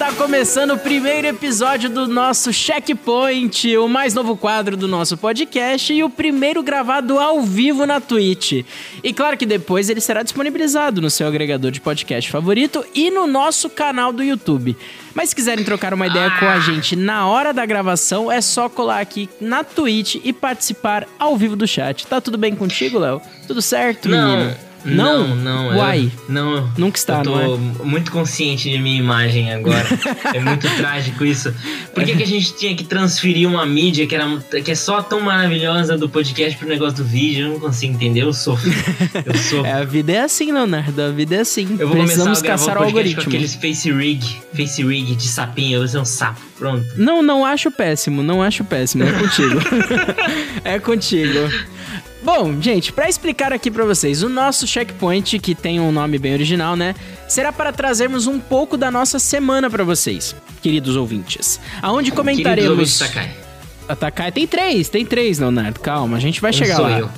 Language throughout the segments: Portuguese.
Está começando o primeiro episódio do nosso Checkpoint, o mais novo quadro do nosso podcast e o primeiro gravado ao vivo na Twitch. E claro que depois ele será disponibilizado no seu agregador de podcast favorito e no nosso canal do YouTube. Mas se quiserem trocar uma ideia com a gente na hora da gravação, é só colar aqui na Twitch e participar ao vivo do chat. Tá tudo bem contigo, Léo? Tudo certo, Não. menino? Não, não. Uai. Eu, não. Nunca está, eu tô não é? muito consciente de minha imagem agora. é muito trágico isso. Por que, que a gente tinha que transferir uma mídia que, era, que é só tão maravilhosa do podcast pro negócio do vídeo? Eu não consigo entender, eu sofro. Eu sofro. É, a vida é assim, Leonardo. A vida é assim. Eu vou Precisamos começar a caçar o o podcast com algoritmo. aqueles face rig, face rig de sapinho, eu vou ser um sapo, pronto. Não, não acho péssimo, não acho péssimo. É contigo. é contigo. Bom, gente, pra explicar aqui pra vocês, o nosso checkpoint, que tem um nome bem original, né? Será para trazermos um pouco da nossa semana pra vocês, queridos ouvintes. Aonde Queridos comentaremos. ouvintes, Sakai. Atacar tem três, tem três, Leonardo. Calma, a gente vai chegar lá. eu.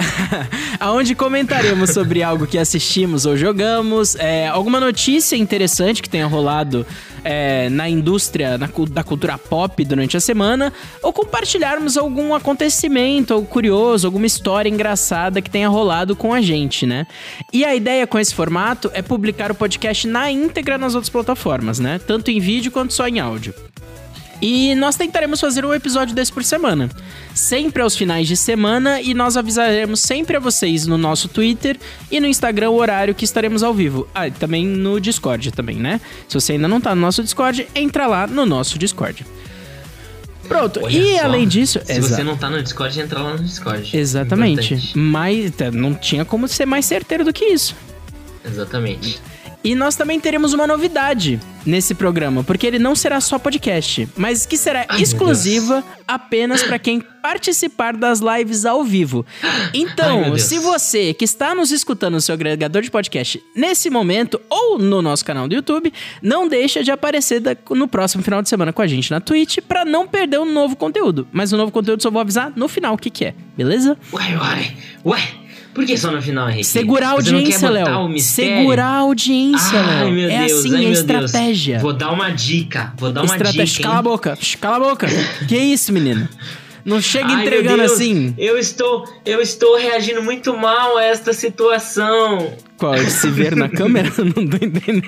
Aonde comentaremos sobre algo que assistimos ou jogamos, é, alguma notícia interessante que tenha rolado é, na indústria na da cultura pop durante a semana, ou compartilharmos algum acontecimento ou curioso, alguma história engraçada que tenha rolado com a gente, né? E a ideia com esse formato é publicar o podcast na íntegra nas outras plataformas, né? Tanto em vídeo quanto só em áudio. E nós tentaremos fazer um episódio desse por semana. Sempre aos finais de semana e nós avisaremos sempre a vocês no nosso Twitter e no Instagram o horário que estaremos ao vivo. Ah, e também no Discord também, né? Se você ainda não tá no nosso Discord, entra lá no nosso Discord. Pronto. Olha e só, além disso, Se Exa- você não tá no Discord, entra lá no Discord. exatamente. Importante. Mas tá, não tinha como ser mais certeiro do que isso. Exatamente. E nós também teremos uma novidade nesse programa, porque ele não será só podcast, mas que será Ai, exclusiva apenas para quem participar das lives ao vivo. Ai, Então, Deus. se você que está nos escutando no seu agregador de podcast nesse momento ou no nosso canal do YouTube, não deixa de aparecer no próximo final de semana com a gente na Twitch para não perder o novo conteúdo. Mas o novo conteúdo só vou avisar no final o que que é, beleza? Ué, ué, ué. Por que só no final, Henrique? Segurar a audiência, Léo. Segurar a audiência, Ai, Léo. meu É Deus, assim, ai, é estratégia. Deus. Vou dar uma dica. Vou dar uma Estratégia. dica. Cala a boca. Cala a boca. que isso, menino? Não chega Ai, entregando Deus, assim. Eu estou, eu estou reagindo muito mal a esta situação. Qual? Se ver na câmera? Não tô entendendo.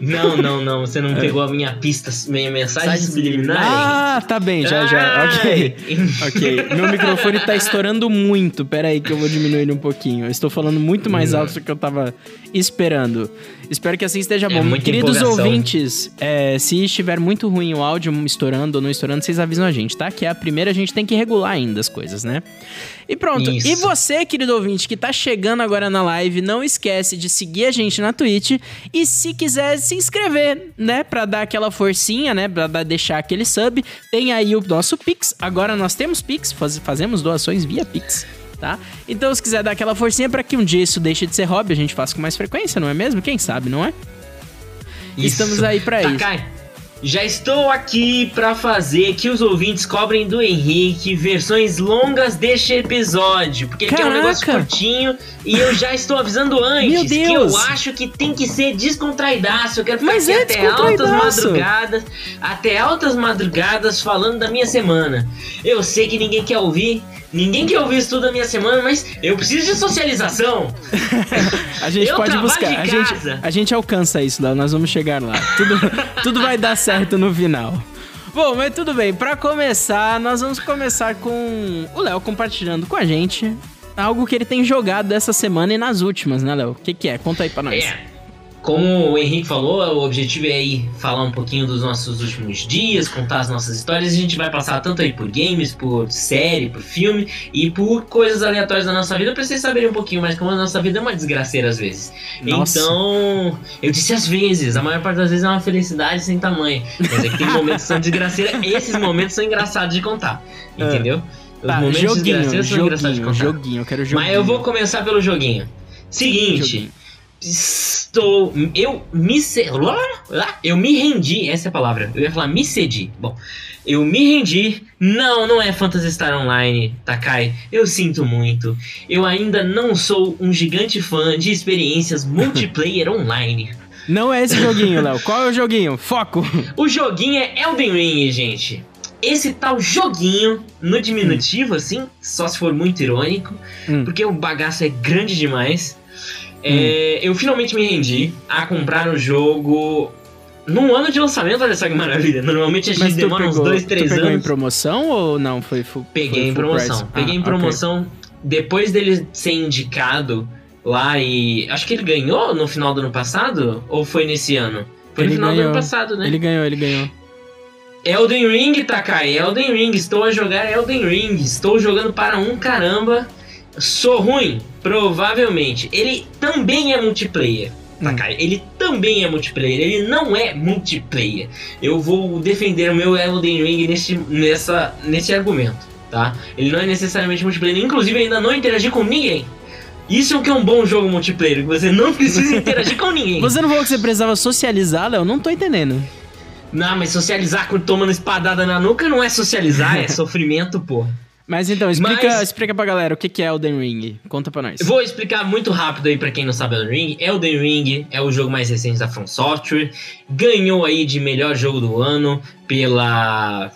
Não, não, não. Você não pegou a minha pista, minha mensagem subliminar? É. Ah, tá bem, já, já. Ok. Ok. Meu microfone tá estourando muito. Pera aí que eu vou diminuir ele um pouquinho. Eu estou falando muito mais alto do que eu tava esperando. Espero que assim esteja É bom. muita Queridos empolgação. ouvintes, é, se estiver muito ruim o áudio estourando ou não estourando, vocês avisam a gente, tá? Que é a primeira, a gente tem que regular ainda as coisas, né? E pronto. Isso. E você, querido ouvinte, que tá chegando agora na live, não esquece de seguir a gente na Twitch e se quiser se inscrever, né, Pra dar aquela forcinha, né, Pra dar- deixar aquele sub, tem aí o nosso Pix. Agora nós temos Pix, faz- fazemos doações via Pix. Tá? Então, se quiser dar aquela forcinha pra que um dia isso deixe de ser hobby, a gente faça com mais frequência, não é mesmo? Quem sabe, não é? Estamos aí pra isso. Já estou aqui pra fazer que os ouvintes cobrem do Henrique versões longas deste episódio. Porque ele quer um Caraca! negócio curtinho e eu já estou avisando antes que eu acho que tem que ser descontraidaço. Eu quero ficar Mas é até altas madrugadas, até altas madrugadas falando da minha semana. Eu sei que ninguém quer ouvir. Ninguém quer ouvir isso tudo da minha semana, mas eu preciso de socialização. A gente Eu pode buscar. A gente, a gente alcança isso, Léo. Nós vamos chegar lá. Tudo, tudo vai dar certo no final. Bom, mas tudo bem. Pra começar, nós vamos começar com o Léo compartilhando com a gente algo que ele tem jogado essa semana e nas últimas, né, Léo? O que, que é? Conta aí pra nós. É. Como o Henrique falou, o objetivo é aí falar um pouquinho dos nossos últimos dias, contar as nossas histórias. A gente vai passar tanto aí por games, por série, por filme e por coisas aleatórias da nossa vida pra vocês saberem um pouquinho mais como a nossa vida é uma desgraceira às vezes. Nossa. Então, eu disse às vezes, a maior parte das vezes é uma felicidade sem tamanho. Mas é que tem momentos que são desgraceiras, esses momentos são engraçados de contar. Entendeu? Os Tá, momentos joguinho, desgraceiros são engraçados de contar. joguinho. Eu quero joguinho. Mas eu vou começar pelo joguinho. Seguinte, Joguinho. Estou. Eu me. Eu me rendi, essa é a palavra. Eu ia falar me cedi. Bom, eu me rendi. Não, não é Phantasy Star Online, Takai. Eu sinto muito. Eu ainda não sou um gigante fã de experiências multiplayer online. Não é esse joguinho, Léo. Qual é o joguinho? Foco! O joguinho é Elden Ring, gente. Esse tal joguinho, no diminutivo, assim, só se for muito irônico, Hum. porque o bagaço é grande demais. É, eu finalmente me rendi a comprar o jogo num ano de lançamento, olha só que maravilha. Normalmente a gente demora uns pegou, 2, tu 3 pegou em anos. promoção ou não? Foi full, Peguei foi em promoção. price? Peguei Ah, em promoção. Depois dele ser indicado lá e. Acho que ele ganhou no final do ano passado? Ou foi nesse ano? Foi Ele no final do ganhou. ano passado, né? Ele ganhou, ele ganhou. Elden Ring, Takai, Elden Ring, estou a jogar Elden Ring, estou jogando para um caramba. Sou ruim? Provavelmente. Ele também é multiplayer. Takai, ele também é multiplayer, ele não é multiplayer. Eu vou defender o meu Elden Ring nesse, nessa, nesse argumento, tá? Ele não é necessariamente multiplayer, inclusive ainda não interagi com ninguém. Isso é o que é um bom jogo multiplayer, que você não precisa interagir com ninguém. Você não falou que você precisava socializar, Léo? Não tô entendendo. Não, mas socializar com tomando espadada na nuca não é socializar, é sofrimento, porra. Mas então, explica, Mas- explica pra galera o que que é Elden Ring. Conta pra nós. Vou explicar muito rápido aí pra quem não sabe Elden Ring. Elden Ring é o jogo mais recente da From Software. Ganhou aí de melhor jogo do ano pela...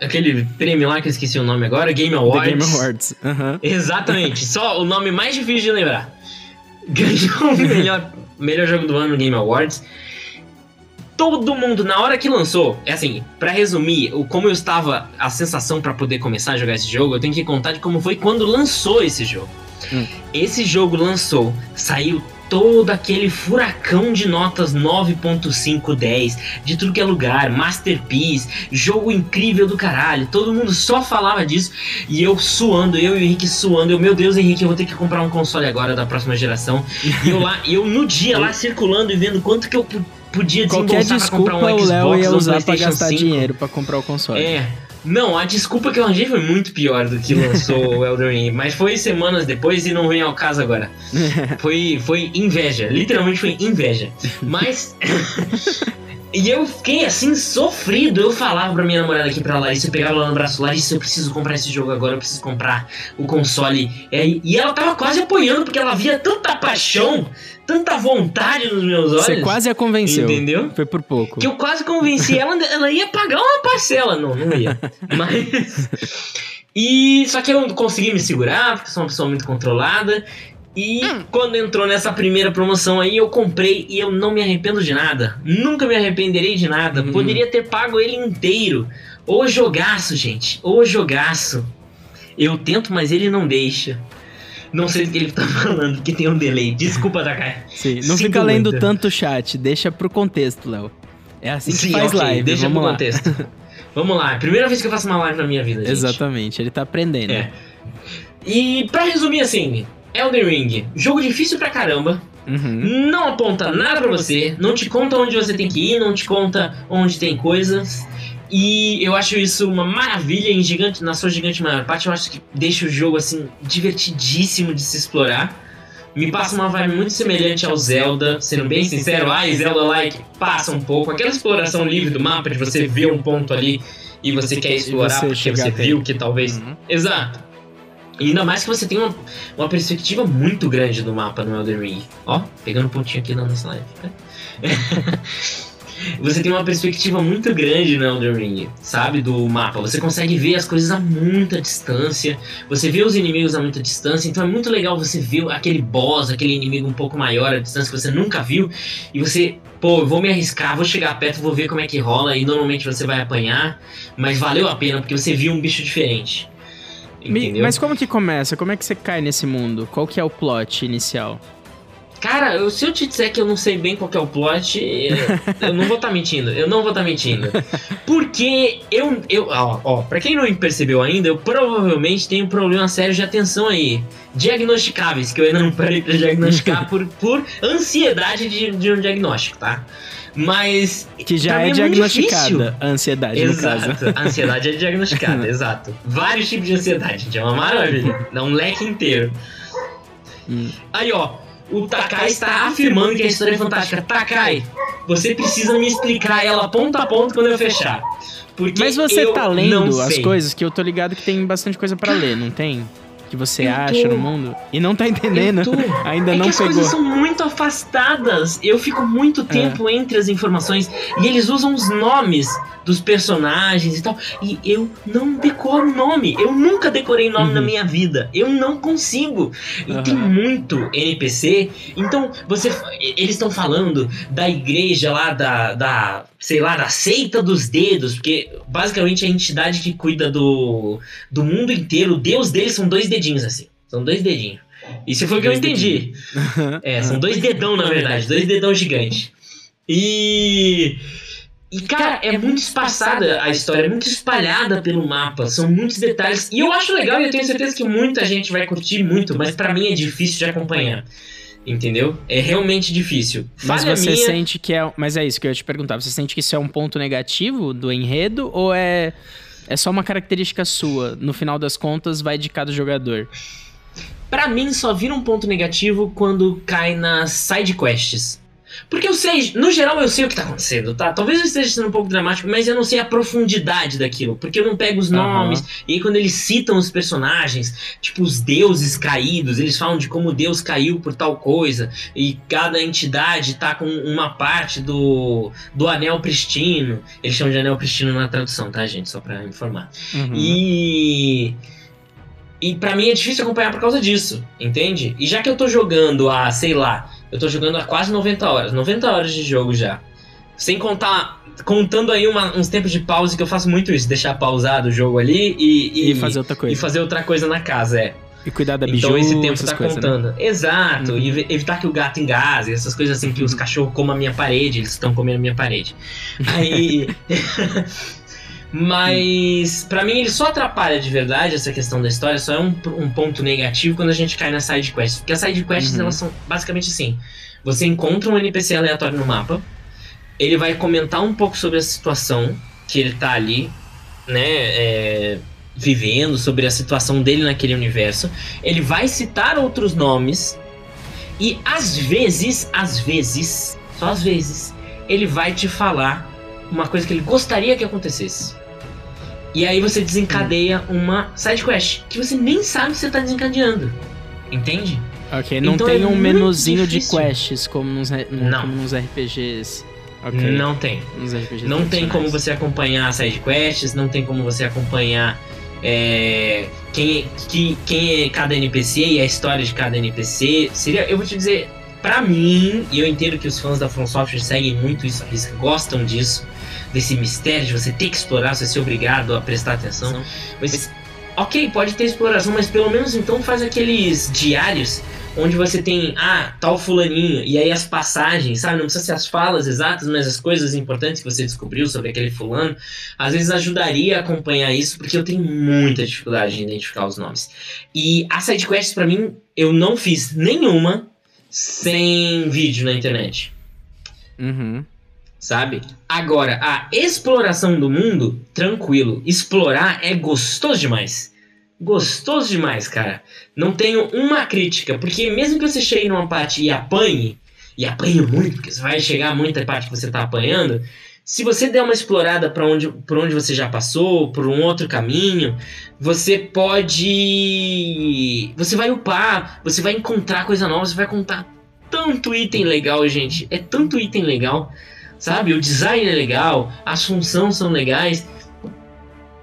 Aquele prêmio lá que eu esqueci o nome agora, Game Awards. The Game Awards. Exatamente, só o nome mais difícil de lembrar. Ganhou o melhor, melhor jogo do ano no Game Awards. Todo mundo, na hora que lançou, é assim, pra resumir, o, como eu estava, a sensação pra poder começar a jogar esse jogo, eu tenho que contar de como foi quando lançou esse jogo. Hum. Esse jogo lançou, saiu todo aquele furacão de notas 9.5, 10, de tudo que é lugar, Masterpiece, jogo incrível do caralho, todo mundo só falava disso, e eu suando, eu e o Henrique suando, eu, meu Deus, Henrique, eu vou ter que comprar um console agora da próxima geração. E eu lá, eu no dia lá circulando e vendo quanto que eu podia Qualquer desembolsar pra comprar desculpa um o Léo ia usar pra gastar 5. dinheiro pra comprar o console. É. Não, a desculpa que eu arranjei foi muito pior do que lançou o Elden Ring, mas foi semanas depois e não vem ao caso agora. Foi, foi inveja, literalmente foi inveja. Mas. e eu fiquei assim, sofrido. Eu falava pra minha namorada aqui pra Larissa, eu pegava ela no braço, Larissa, eu preciso comprar esse jogo agora, eu preciso comprar o console. É, e ela tava quase apoiando, porque ela via tanta paixão, tanta vontade nos meus olhos. Você quase a convenceu. Entendeu? Foi por pouco. Que eu quase convenci ela, ela ia pagar uma parcela. Não, não ia. Mas. E. Só que eu consegui me segurar, porque sou uma pessoa muito controlada. E quando entrou nessa primeira promoção aí, eu comprei e eu não me arrependo de nada. Nunca me arrependerei de nada. Uhum. Poderia ter pago ele inteiro. Ô jogaço, gente. Ô jogaço. Eu tento, mas ele não deixa. Não sei do que ele tá falando, porque tem um delay. Desculpa, Takai. Sim, não Sinto fica lendo muito. tanto o chat, deixa pro contexto, Léo. É assim que Sim, faz ok, live, deixa vamos pro lá. contexto. Vamos lá, primeira vez que eu faço uma live na minha vida, gente. Exatamente, ele tá aprendendo. É. E pra resumir assim, Elden Ring, jogo difícil pra caramba, Uhum. não aponta nada pra você, não te conta onde você tem que ir, não te conta onde tem coisas. E eu acho isso uma maravilha em gigante, na sua gigante maior parte, eu acho que deixa o jogo assim divertidíssimo de se explorar. Me passa uma vibe muito semelhante ao Zelda, sendo bem sincero, ai, Zelda-like passa um pouco. Aquela exploração livre do mapa, de você ver um ponto ali e você quer explorar você porque você viu que talvez Uhum. Exato. E ainda mais que você tem uma, uma perspectiva muito grande do mapa no Elden Ring. Ó, pegando um pontinho aqui na nossa live. você tem uma perspectiva muito grande no Elden Ring, sabe? Do mapa. Você consegue ver as coisas a muita distância. Você vê os inimigos a muita distância. Então é muito legal você ver aquele boss, aquele inimigo um pouco maior a distância que você nunca viu. E você, pô, eu vou me arriscar, vou chegar perto, vou ver como é que rola. E normalmente você vai apanhar. Mas valeu a pena porque você viu um bicho diferente. Entendeu? Mas como que começa? Como é que você cai nesse mundo? Qual que é o plot inicial? Cara, eu- se eu te disser que eu não sei bem qual que é o plot, eu, eu não vou estar mentindo. Eu não vou estar mentindo. Porque eu. eu ó, ó, pra quem não percebeu ainda, eu provavelmente tenho um problema sério de atenção aí. Diagnosticáveis, que eu ainda não parei pra diagnosticar por, por ansiedade de, de um diagnóstico, tá? Mas. Que já é muito diagnosticada a ansiedade, no caso. Exato. A ansiedade é diagnosticada, exato. Vários tipos de ansiedade, gente. É uma maravilha. Dá um leque inteiro. Hum. Aí, ó. O Takai está afirmando que a história é fantástica. Takai, você precisa me explicar ela ponto a ponto quando eu fechar. Porque Mas você tá lendo as coisas que eu tô ligado que tem bastante coisa pra ler, não tem? que você eu acha tô... no mundo e não tá entendendo, tô... ainda é não que as pegou. coisas são muito afastadas. Eu fico muito é. tempo é. entre as informações e eles usam os nomes dos personagens e tal. E eu não decoro o nome. Eu nunca decorei nome uhum. na minha vida. Eu não consigo. E uhum. tem muito NPC. Então, você. Eles estão falando da igreja lá, da, da. Sei lá, da seita dos dedos. Porque basicamente é a entidade que cuida do, do mundo inteiro. O deus deles são dois dedinhos assim. São dois dedinhos. Isso foi o que eu entendi. é, são dois dedão, na verdade. Dois dedão gigantes. E. E, cara, é, é muito espaçada a história, é muito espalhada pelo mapa, são muitos detalhes. E eu acho legal e eu tenho certeza que muita gente vai curtir muito, mas para mim é difícil de acompanhar. Entendeu? É realmente difícil. Mas Falha você minha... sente que é. Mas é isso que eu ia te perguntar. Você sente que isso é um ponto negativo do enredo ou é. É só uma característica sua? No final das contas, vai de cada jogador. Para mim, só vira um ponto negativo quando cai nas side quests. Porque eu sei, no geral eu sei o que tá acontecendo, tá? Talvez eu esteja sendo um pouco dramático, mas eu não sei a profundidade daquilo. Porque eu não pego os nomes. Uhum. E aí quando eles citam os personagens, tipo os deuses caídos, eles falam de como Deus caiu por tal coisa. E cada entidade tá com uma parte do, do anel pristino. Eles chamam de anel pristino na tradução, tá, gente? Só pra informar. Uhum. E. E para mim é difícil acompanhar por causa disso, entende? E já que eu tô jogando a, sei lá, eu tô jogando há quase 90 horas. 90 horas de jogo já. Sem contar. Contando aí uma, uns tempos de pause, que eu faço muito isso, deixar pausado o jogo ali e, e, e fazer outra coisa. E fazer outra coisa na casa, é. E cuidar da biju, Então esse tempo tá coisas, né? contando. Né? Exato. Uhum. E evitar que o gato engase, essas coisas assim, que os cachorros comam a minha parede, eles estão comendo a minha parede. Aí. Mas para mim ele só atrapalha de verdade essa questão da história, só é um, um ponto negativo quando a gente cai nas side quests. Porque as side quests uhum. elas são basicamente assim: você encontra um NPC aleatório no mapa, ele vai comentar um pouco sobre a situação que ele tá ali, né? É, vivendo, sobre a situação dele naquele universo. Ele vai citar outros nomes e às vezes, às vezes, só às vezes, ele vai te falar uma coisa que ele gostaria que acontecesse. E aí você desencadeia uma side quest que você nem sabe se você tá desencadeando. Entende? Ok, não então tem é um menuzinho de quests como nos, não. como nos RPGs. Okay. Não tem. não tem como você acompanhar side quests, não tem como você acompanhar é, quem, que, quem é cada NPC e a história de cada NPC. Seria, eu vou te dizer, para mim, e eu entendo que os fãs da From Software seguem muito isso, eles gostam disso desse mistério de você ter que explorar, você ser obrigado a prestar atenção. Mas, ok, pode ter exploração, mas pelo menos então faz aqueles diários onde você tem, ah, tal fulaninho, e aí as passagens, sabe? Não precisa ser as falas exatas, mas as coisas importantes que você descobriu sobre aquele fulano, às vezes ajudaria a acompanhar isso, porque eu tenho muita dificuldade de identificar os nomes. E as sidequests, para mim, eu não fiz nenhuma sem vídeo na internet. Uhum sabe? Agora, a exploração do mundo, tranquilo. Explorar é gostoso demais. Gostoso demais, cara. Não tenho uma crítica, porque mesmo que você chegue numa parte e apanhe, e apanhe muito, porque você vai chegar a muita parte que você tá apanhando, se você der uma explorada para onde, onde você já passou, por um outro caminho, você pode. Você vai upar, você vai encontrar coisa nova, você vai contar tanto item legal, gente. É tanto item legal sabe? O design é legal, as funções são legais.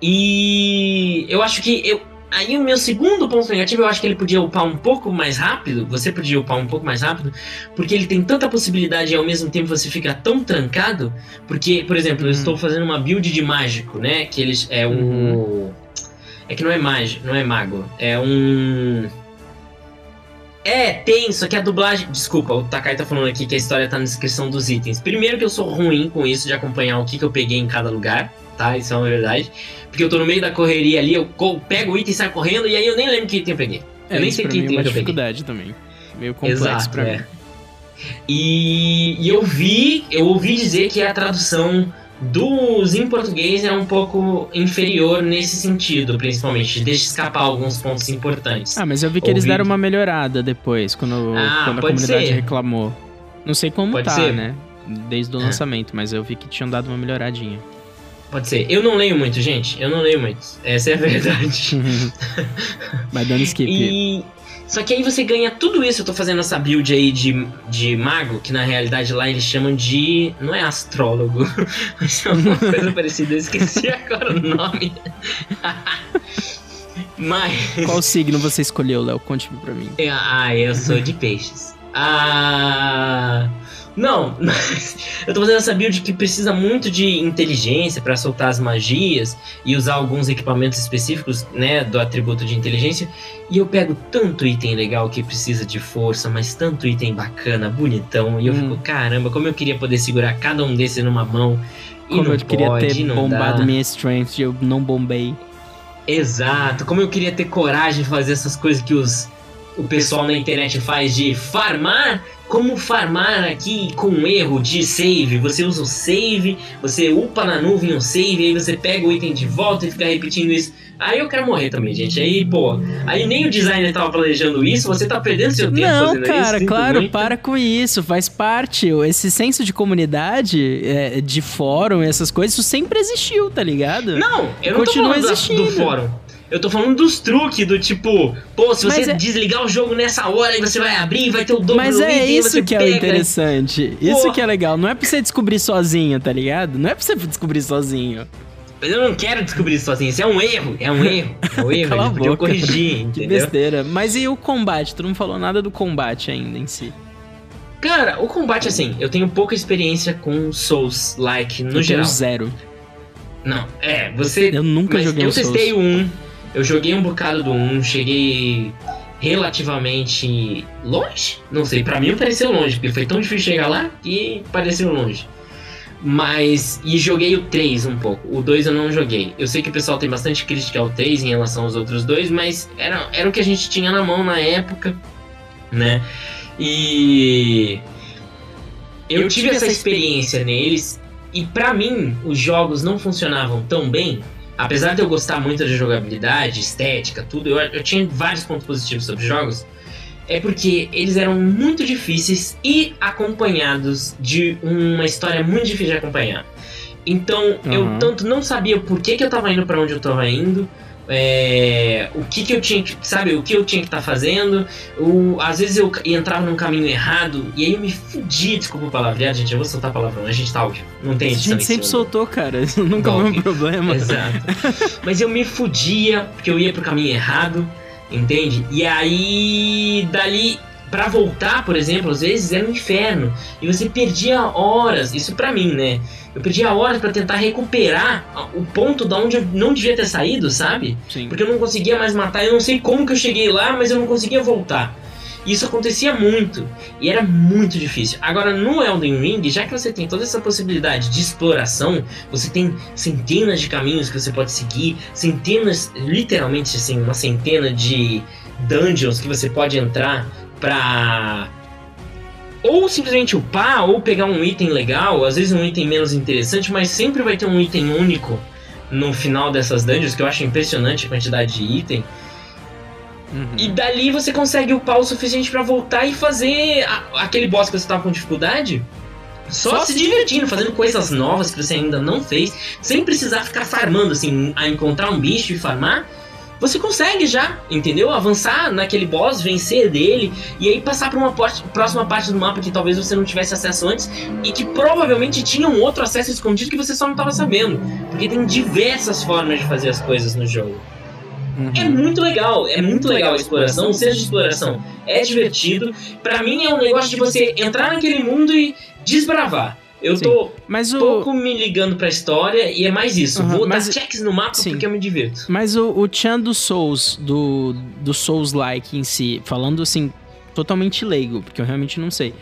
E eu acho que eu, aí o meu segundo ponto negativo, eu acho que ele podia upar um pouco mais rápido, você podia upar um pouco mais rápido, porque ele tem tanta possibilidade e ao mesmo tempo você fica tão trancado, porque, por exemplo, eu uhum. estou fazendo uma build de mágico, né? Que eles é um uhum. é que não é mágico, não é mago, é um é, tem, só que a dublagem. Desculpa, o Takai tá falando aqui que a história tá na descrição dos itens. Primeiro que eu sou ruim com isso de acompanhar o que, que eu peguei em cada lugar, tá? Isso é uma verdade. Porque eu tô no meio da correria ali, eu pego o item e saio correndo, e aí eu nem lembro que item eu peguei. É, eu nem sei que item é uma eu dificuldade também. Meio complexo Exato, pra é. mim. E, e eu vi, eu ouvi dizer que a tradução dos em português é um pouco inferior nesse sentido, principalmente. Deixa escapar alguns pontos importantes. Ah, mas eu vi que eles deram uma melhorada depois, quando, ah, quando a comunidade ser. reclamou. Não sei como pode tá, ser. né? Desde o é. lançamento, mas eu vi que tinham dado uma melhoradinha. Pode ser. Eu não leio muito, gente. Eu não leio muito. Essa é a verdade. Vai dando skip. E. Só que aí você ganha tudo isso. Eu tô fazendo essa build aí de, de mago, que na realidade lá eles chamam de. Não é astrólogo, mas é uma coisa parecida. Eu esqueci agora o nome. mas. Qual signo você escolheu, Léo? Conte-me pra mim. Ah, eu sou de peixes. Ah. Não, mas eu tô fazendo essa build que precisa muito de inteligência para soltar as magias e usar alguns equipamentos específicos, né, do atributo de inteligência. E eu pego tanto item legal que precisa de força, mas tanto item bacana, bonitão. E eu hum. fico, caramba, como eu queria poder segurar cada um desses numa mão. E como não eu queria pode, ter bombado dá. minha strength, eu não bombei. Exato, como eu queria ter coragem de fazer essas coisas que os o pessoal na internet faz de farmar como farmar aqui com um erro de save. Você usa o save, você upa na nuvem o save, aí você pega o item de volta e fica repetindo isso. Aí eu quero morrer também, gente. Aí, pô, aí nem o designer tava planejando isso, você tá perdendo seu tempo Não, fazendo cara, isso. claro, muito. para com isso, faz parte. Esse senso de comunidade, é, de fórum, essas coisas, isso sempre existiu, tá ligado? Não, eu não Continua tô falando existindo. do fórum. Eu tô falando dos truques, do tipo, pô, se você é- desligar o jogo nessa hora, aí você vai abrir, vai ter o dobro Mas do é item, isso que é pega. interessante. Isso Porra. que é legal. Não é pra você descobrir sozinho, tá ligado? Não é pra você descobrir sozinho. Mas eu não quero descobrir isso sozinho, isso é um erro, é um erro, é um erro, Cala a eles podiam corrigir, Que entendeu? besteira. Mas e o combate? Tu não falou nada do combate ainda em si. Cara, o combate, assim, eu tenho pouca experiência com Souls-like no eu tenho geral. zero. Não, é, você... Eu nunca mas joguei eu um Souls. testei o 1, eu joguei um bocado do 1, cheguei relativamente longe. Não sei, pra mim pareceu longe, porque foi tão difícil chegar lá que pareceu longe. Mas. E joguei o 3 um pouco. O 2 eu não joguei. Eu sei que o pessoal tem bastante crítica ao 3 em relação aos outros dois, mas era, era o que a gente tinha na mão na época, né? E. Eu, tive essa experiência neles, e pra mim, os jogos não funcionavam tão bem. Apesar de eu gostar muito da jogabilidade, estética, tudo, eu, eu tinha vários pontos positivos sobre os jogos. É porque eles eram muito difíceis e acompanhados de uma história muito difícil de acompanhar. Então eu Uhum. tanto não sabia por que, que eu tava indo pra onde eu tava indo, é, o que que eu tinha que, sabe, o que eu tinha que estar fazendo. O, às vezes eu entrava num caminho errado e aí eu me fudia, desculpa o palavreado, gente, eu vou soltar palavrão, a gente tá áudio, não tem A gente em sempre soltou, cara. Isso nunca foi um problema. Exato. Mas eu me fudia porque eu ia pro caminho errado, entende? E aí, dali, pra voltar, por exemplo, às vezes era um inferno. E você perdia horas, isso pra mim, né? Eu perdia horas pra tentar recuperar o ponto da onde eu não devia ter saído, sabe? Sim. Porque eu não conseguia mais matar, eu não sei como que eu cheguei lá, mas eu não conseguia voltar. E Isso acontecia muito e era muito difícil. Agora no Elden Ring, já que você tem toda essa possibilidade de exploração, você tem centenas de caminhos que você pode seguir, centenas, literalmente assim, uma centena de dungeons que você pode entrar pra ou simplesmente upar ou pegar um item legal, às vezes um item menos interessante, mas sempre vai ter um item único no final dessas dungeons, que eu acho impressionante a quantidade de item. Uhum. E dali você consegue upar o suficiente pra voltar e fazer a- aquele boss que você tava com dificuldade. Só, Só se se divertindo, fazendo coisas novas que você ainda não fez, sem precisar ficar farmando, assim, a encontrar um bicho e farmar. Você consegue já, entendeu? Avançar naquele boss, vencer dele e aí passar pra uma parte- próxima parte do mapa que talvez você não tivesse acesso antes e que provavelmente tinha um outro acesso escondido que você só não tava sabendo. Porque tem diversas formas de fazer as coisas no jogo. Uhum. É muito legal, é muito legal a exploração, seja de exploração, é divertido. Pra mim é um negócio de você entrar naquele mundo e desbravar. Eu Sim. tô Mas o. pouco me ligando pra história e é mais isso. Aham, Vou mas- dar checks no mapa Sim. porque eu me divirto. Mas o, o Chan do Souls, do, do Souls-like em si, falando assim, totalmente leigo, porque eu realmente não sei.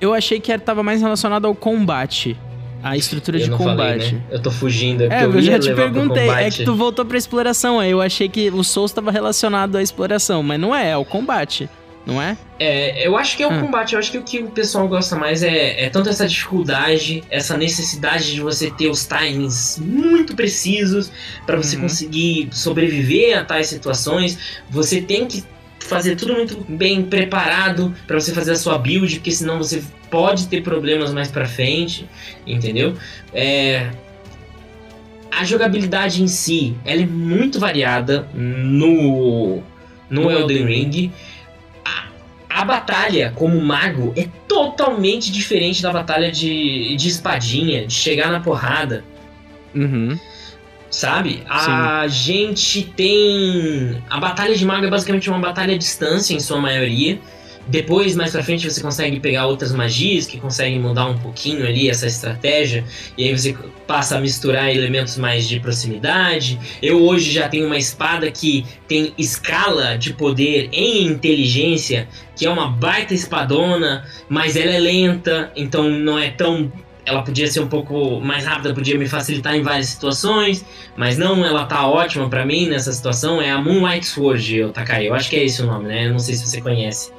Eu achei que era, tava mais relacionado ao combate. A estrutura eu de combate. falei, né? Eu tô fugindo, é É, eu, eu já te perguntei. É que tu voltou pra exploração. Aí eu achei que o Souls tava relacionado à exploração, mas não é, é o combate, não é? É, eu acho que é o Ah. combate. Eu acho que o que o pessoal gosta mais é, é tanto essa dificuldade, essa necessidade de você ter os timings muito precisos pra você Uhum. conseguir sobreviver a tais situações. Você tem que fazer tudo muito bem preparado pra você fazer a sua build, porque senão você pode ter problemas mais pra frente, entendeu? É, a jogabilidade em si, ela é muito variada no, no Elden Ring. A, batalha como mago é totalmente diferente da batalha de, de espadinha, de chegar na porrada. Uhum. Sabe? A gente tem. A batalha de mago é basicamente uma batalha à distância, em sua maioria. Depois, mais pra frente, você consegue pegar outras magias que conseguem mudar um pouquinho ali essa estratégia. E aí você passa a misturar elementos mais de proximidade. Eu hoje já tenho uma espada que tem escala de poder em inteligência, que é uma baita espadona, mas ela é lenta, então não é tão ela podia ser um pouco mais rápida, podia me facilitar em várias situações, mas não, ela tá ótima para mim nessa situação. É a Moonlight Sword, Takai. Eu acho que é esse o nome, né? Eu não sei se você conhece.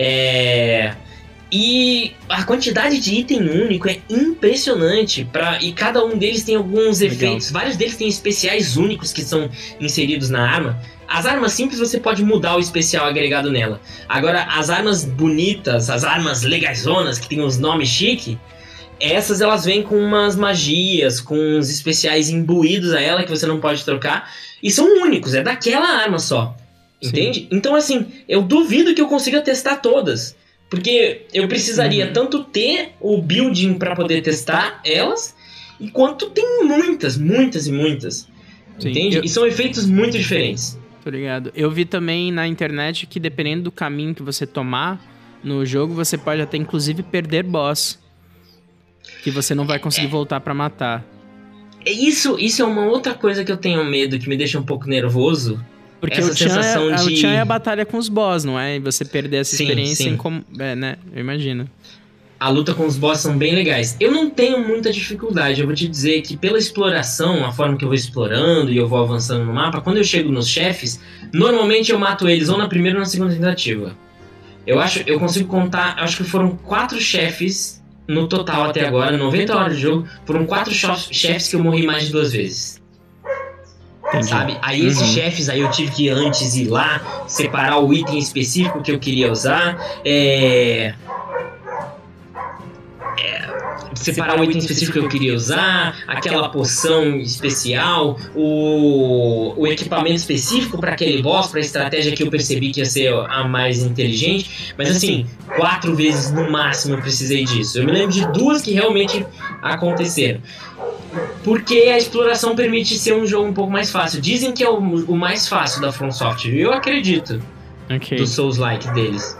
É... E a quantidade de item único é impressionante. Pra, e cada um deles tem alguns Legal. efeitos. Vários deles têm especiais únicos que são inseridos na arma. As armas simples você pode mudar o especial agregado nela. Agora, as armas bonitas, as armas legaisonas, que tem os nomes chique, essas elas vêm com umas magias, com uns especiais imbuídos a ela que você não pode trocar. E são únicos, é daquela arma só. Entende? Sim. Então, assim, eu duvido que eu consiga testar todas. Porque eu precisaria uhum. tanto ter o building para poder testar elas, enquanto tem muitas, muitas e muitas. Sim, entende? Eu... E são efeitos muito diferentes. Tô ligado. Eu vi também na internet que dependendo do caminho que você tomar no jogo, você pode até inclusive perder boss. Que você não vai conseguir é. voltar para matar. Isso, isso é uma outra coisa que eu tenho medo, que me deixa um pouco nervoso porque essa o Chan, sensação é, de... o Chan é a batalha com os boss, não é? E você perder essa sim, experiência sim. em como... É, né? Eu imagino. A luta com os boss são bem legais. Eu não tenho muita dificuldade. Eu vou te dizer que pela exploração, a forma que eu vou explorando e eu vou avançando no mapa, quando eu chego nos chefes, normalmente eu mato eles ou na primeira ou na segunda tentativa. Eu acho, eu consigo contar, acho que foram quatro chefes no total até agora, 90 horas de jogo, foram quatro chefes que eu morri mais de duas vezes. Entendi. Sabe? Aí esses uhum. chefes aí eu tive que antes ir lá, separar o item específico que eu queria usar. É. é separar o item específico que eu queria usar, aquela poção especial, o, o equipamento específico para aquele boss, para a estratégia que eu percebi que ia ser a mais inteligente. Mas assim, quatro vezes no máximo eu precisei disso. Eu me lembro de duas que realmente aconteceram porque a exploração permite ser um jogo um pouco mais fácil. Dizem que é o, o mais fácil da From Software. Eu acredito. Okay. Do Souls-like deles.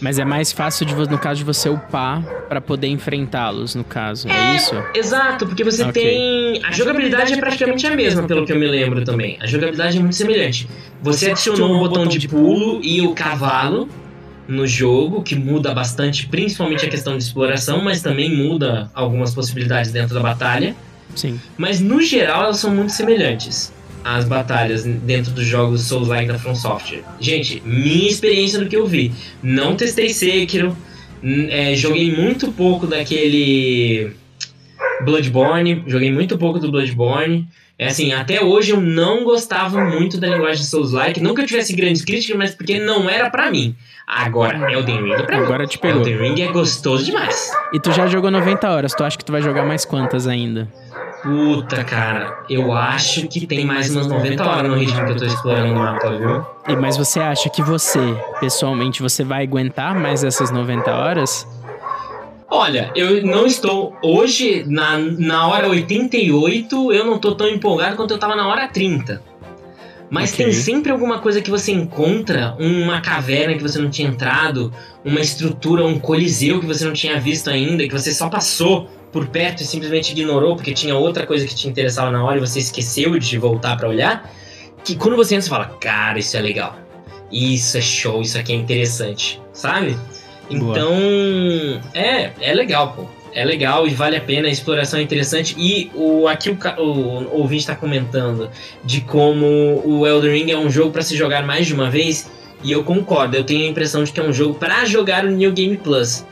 Mas é mais fácil, de, no caso, de você upar para poder enfrentá-los, no caso, é, é, isso? Exato, porque você okay. tem... A jogabilidade é praticamente a mesma, pelo que eu me lembro também. A jogabilidade é muito semelhante. Você adicionou o botão de pulo e o cavalo no jogo, que muda bastante, principalmente a questão de exploração, mas também muda algumas possibilidades dentro da batalha. Sim. Mas no geral elas são muito semelhantes as batalhas dentro dos jogos Souls-like da From Software. Gente, minha experiência do que eu vi. Não testei Sekiro, é, joguei muito pouco daquele Bloodborne, joguei muito pouco do Bloodborne. É assim, até hoje eu não gostava muito da linguagem Souls-like. Não que eu tivesse grandes críticas, mas porque não era para mim. Agora, Elden Ring é pra Agora mim. te pegou. Elden Ring é gostoso demais. E tu já jogou 90 horas, tu acha que tu vai jogar mais quantas ainda? Puta, cara, eu acho que tem mais umas 90 horas no ritmo que eu tô explorando o mapa, viu? E, mas você acha que você, pessoalmente, você vai aguentar mais essas 90 horas? Olha, eu não estou. Hoje, na, na hora 88, eu não tô tão empolgado quanto eu tava na hora 30. Mas okay. tem sempre alguma coisa que você encontra, uma caverna que você não tinha entrado, uma estrutura, um coliseu que você não tinha visto ainda, que você só passou por perto e simplesmente ignorou porque tinha outra coisa que te interessava na hora e você esqueceu de voltar para olhar. Que quando você entra, você fala, cara, isso é legal. Isso é show, isso aqui é interessante, sabe? Então, é, é legal, pô. É legal e vale a pena, a exploração é interessante. E o, aqui o, o, o ouvinte está comentando de como o Elden Ring é um jogo para se jogar mais de uma vez. E eu concordo, eu tenho a impressão de que é um jogo para jogar o New Game Plus.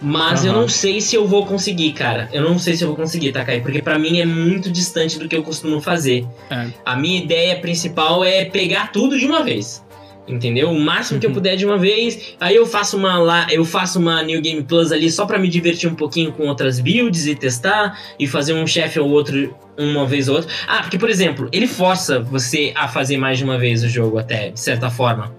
Mas uhum. eu não sei se eu vou conseguir, cara. Eu não sei se eu vou conseguir, Takai, porque para mim é muito distante do que eu costumo fazer. É. A minha ideia principal é pegar tudo de uma vez. Entendeu? O máximo que eu puder de uma vez. Aí eu faço uma lá, eu faço uma New Game Plus ali só para me divertir um pouquinho com outras builds e testar e fazer um chefe ou outro uma vez ou outra. Ah, porque por exemplo, ele força você a fazer mais de uma vez o jogo até, de certa forma.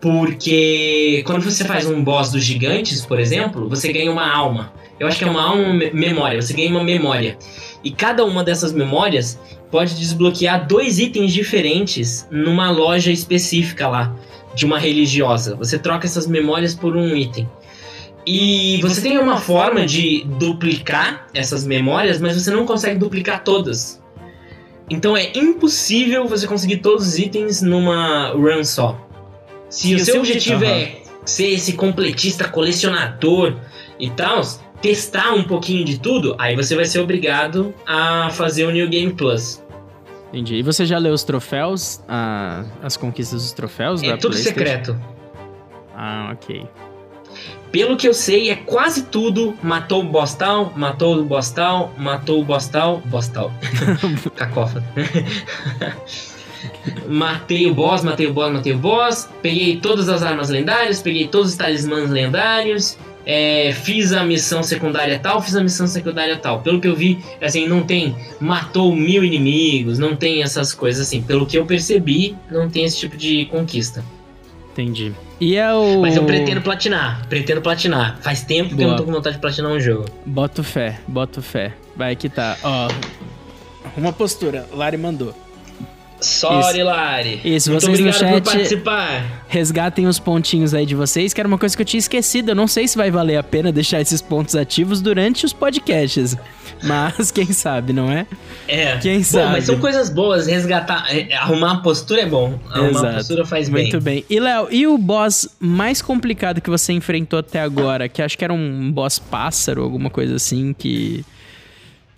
Porque quando você faz um boss dos gigantes, por exemplo, você ganha uma alma. Eu acho que é uma alma memória, você ganha uma memória. E cada uma dessas memórias pode desbloquear dois itens diferentes numa loja específica lá, de uma religiosa. Você troca essas memórias por um item. E você tem uma forma de duplicar essas memórias, mas você não consegue duplicar todas. Então é impossível você conseguir todos os itens numa run só. Se, o seu objetivo uhum. é ser esse completista colecionador e tal, testar um pouquinho de tudo, aí você vai ser obrigado a fazer o New Game Plus. Entendi. E você já leu os troféus? A, as conquistas dos troféus? É tudo secreto. Ah, ok. Pelo que eu sei, é quase tudo matou o Bostal, matou o Bostal, matou o Bostal, Bostal. Cacófano. matei o boss, matei o boss, matei o boss. Peguei todas as armas lendárias, peguei todos os talismãs lendários é, fiz a missão secundária tal, fiz a missão secundária tal. Pelo que eu vi, assim, não tem matou mil inimigos, não tem essas coisas assim. Pelo que eu percebi, não tem esse tipo de conquista. Entendi. E é o. Mas eu pretendo platinar, pretendo platinar. Faz tempo Boa. que eu não tô com vontade de platinar um jogo. Boto fé, boto fé. Vai que tá. Ó. Uma postura, Lari mandou. Sorry. Lari. Isso, Muito vocês no chat participar. resgatem os pontinhos aí de vocês, que era uma coisa que eu tinha esquecido. Eu não sei se vai valer a pena deixar esses pontos ativos durante os podcasts. Mas quem sabe, não é? É. Quem sabe. Bom, mas são coisas boas, resgatar, é, arrumar a postura é bom. Arrumar Exato. a postura faz bem. Muito bem. E Léo, e o boss mais complicado que você enfrentou até agora, que acho que era um boss pássaro, alguma coisa assim que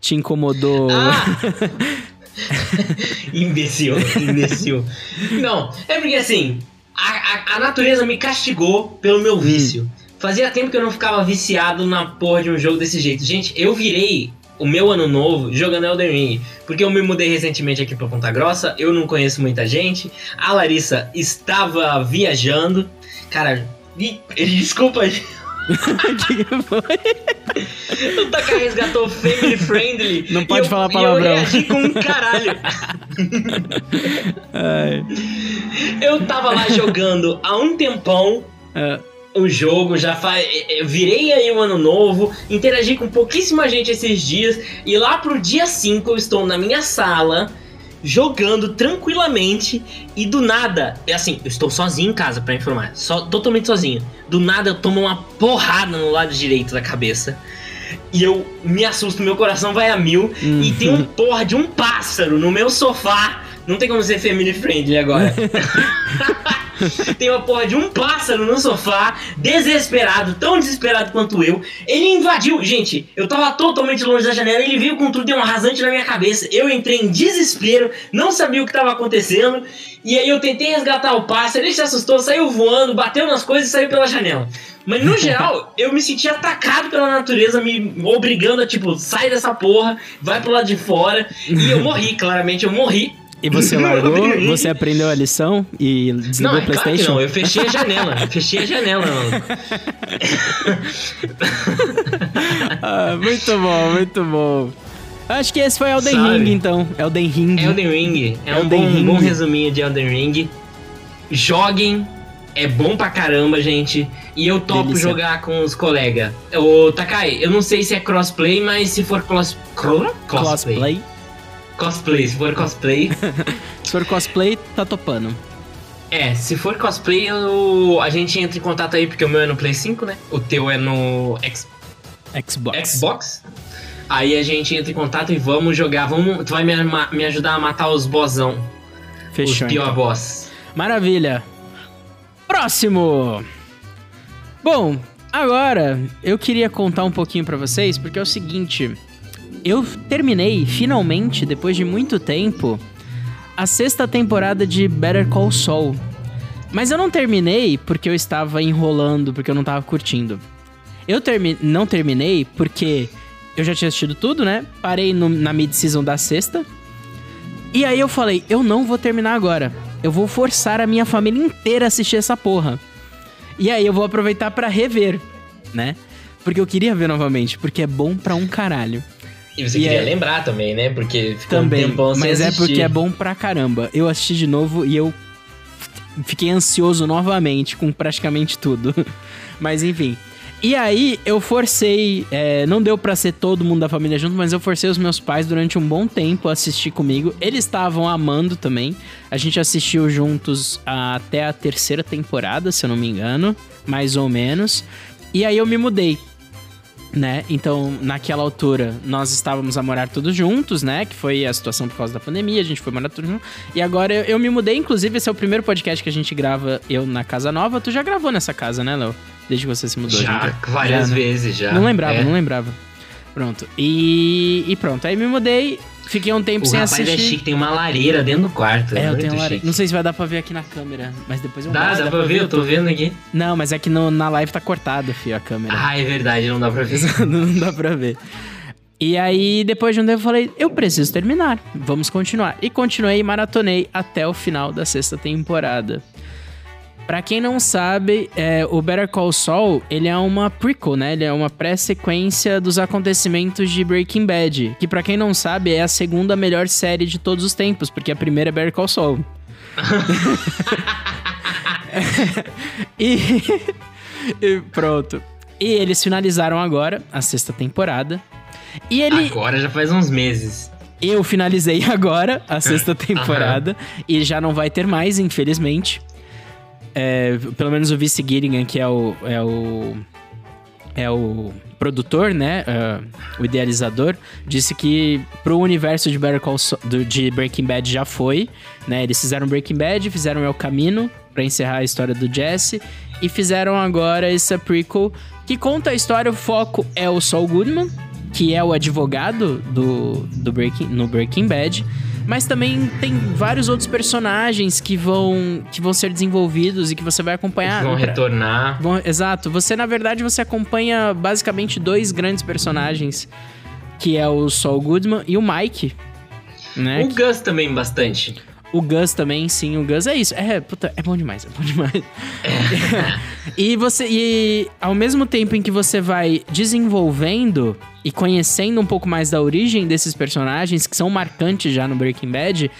te incomodou? Ah! imbecil, imbecil. Não, é porque assim, a, a, a, natureza me castigou pelo meu hum. vício. Fazia tempo que eu não ficava viciado na porra de um jogo desse jeito. Gente, eu virei o meu ano novo jogando Elden Ring. Porque eu me mudei recentemente aqui pra Ponta Grossa, eu não conheço muita gente. A Larissa estava viajando. Cara, desculpa, que foi? O Taka resgatou family friendly. Não pode eu, falar palavrão. eu reagi com um caralho. Ai. Eu tava lá jogando há um tempão. É. O jogo já faz. Eu virei aí um ano novo, interagi com pouquíssima gente esses dias, e lá pro dia 5 eu estou na minha sala, jogando tranquilamente e do nada, é assim, eu estou sozinho em casa para informar, só totalmente sozinho. Do nada eu tomo uma porrada no lado direito da cabeça. E eu me assusto, meu coração vai a mil. Uhum. E tem um porra de um pássaro no meu sofá. Não tem como ser family friendly agora. tem uma porra de um pássaro no sofá, desesperado, tão desesperado quanto eu. Ele invadiu. Gente, eu tava totalmente longe da janela, ele veio com tudo, deu um rasante na minha cabeça. Eu entrei em desespero, não sabia o que tava acontecendo. E aí eu tentei resgatar o pássaro, ele se assustou, saiu voando, bateu nas coisas e saiu pela janela. Mas no geral, eu me senti atacado pela natureza, me obrigando a, tipo, sai dessa porra, vai pro lado de fora. E eu morri, claramente, eu morri. E você largou, você aprendeu a lição e desligou não, o Playstation? Claro não, eu fechei a janela, fechei a janela, mano. ah, muito bom, muito bom. Acho que esse foi Elden Sabe? Ring, então. Elden Ring. Elden Ring. É Elden um bom, Ring. bom resuminho de Elden Ring. Joguem. É bom pra caramba, gente. E eu topo Delícia. jogar com os colegas. Ô, Takai, eu não sei se é crossplay, mas se for cross... Crossplay? Crossplay? Cosplay, se for cosplay. se for cosplay, tá topando. É, se for cosplay, eu, a gente entra em contato aí, porque o meu é no Play 5, né? O teu é no X... Xbox. Xbox. Aí a gente entra em contato e vamos jogar. Vamos, tu vai me, me ajudar a matar os bossão. Fechou. Os pior então. boss. Maravilha. Próximo. Bom, agora eu queria contar um pouquinho para vocês, porque é o seguinte eu terminei, finalmente, depois de muito tempo, a sexta temporada de Better Call Saul. Mas eu não terminei porque eu estava enrolando, porque eu não estava curtindo. Eu termi não terminei porque eu já tinha assistido tudo, né? Parei no, na mid-season da sexta. E aí eu falei, eu não vou terminar agora. eu vou forçar a minha família inteira a assistir essa porra. E aí eu vou aproveitar para rever, né? Porque eu queria ver novamente, porque é bom pra um caralho. E você E queria é- lembrar também, né? Porque ficou Também, um tempão sem mas é assistir. porque é bom pra caramba. Eu assisti de novo e eu fiquei ansioso novamente com praticamente tudo. mas enfim. E aí eu forcei, é, não deu pra ser todo mundo da família junto, mas eu forcei os meus pais durante um bom tempo a assistir comigo. Eles estavam amando também. A gente assistiu juntos até a terceira temporada, se eu não me engano, mais ou menos. E aí eu me mudei né? Então, naquela altura, nós estávamos a morar todos juntos, né? Que foi a situação por causa da pandemia, a gente foi morar todos juntos. E agora eu, eu me mudei, inclusive, esse é o primeiro podcast que a gente grava, eu na casa nova. Tu já gravou nessa casa, né, Léo? Desde que você se mudou. Já, gente. várias Já, né? vezes já. Não lembrava, É. não lembrava. Pronto. E, e pronto, aí me mudei, fiquei um tempo O sem rapaz é assistir. chique, tem uma lareira dentro do quarto. É, eu muito tenho chique. Não sei se vai dar pra ver aqui na câmera, mas depois eu Dá, dá pra ver, eu tô vendo aqui. Não, mas é que no- na live tá cortado, fio, a câmera. Ah, é verdade, não dá pra ver. não dá pra ver. E aí, depois de um tempo, eu falei, eu preciso terminar, vamos continuar. E continuei e maratonei até o final da sexta temporada. Pra quem não sabe, é, o Better Call Saul, ele é uma prequel, né? Ele é uma pré-sequência dos acontecimentos de Breaking Bad. Que pra quem não sabe, é a segunda melhor série de todos os tempos, porque a primeira é Better Call Saul. e... e pronto. E eles finalizaram agora a sexta temporada. E ele... Agora já faz uns meses. Eu finalizei agora a sexta temporada e já não vai ter mais, infelizmente. É, pelo menos o Vice Gilligan, que é o, é o. É o produtor, né? é, o idealizador, disse que pro universo de, Better Call Saul- do- de Breaking Bad já foi, né? Eles fizeram Breaking Bad, fizeram El Camino pra encerrar a história do Jesse e fizeram agora essa prequel que conta a história. O foco é o Saul Goodman, que é o advogado do, do Breaking, no Breaking Bad. Mas também tem vários outros personagens que vão, que vão ser desenvolvidos e que você vai acompanhar. Vão retornar. Bom, exato. Você, na verdade, você acompanha basicamente dois grandes personagens, que é o Saul Goodman e o Mike, né? O Gus também bastante. O Gus também, sim, o Gus é isso. É, puta, é bom demais, é bom demais. e você e ao mesmo tempo em que você vai desenvolvendo e conhecendo um pouco mais da origem desses personagens que são marcantes já no Breaking Bad,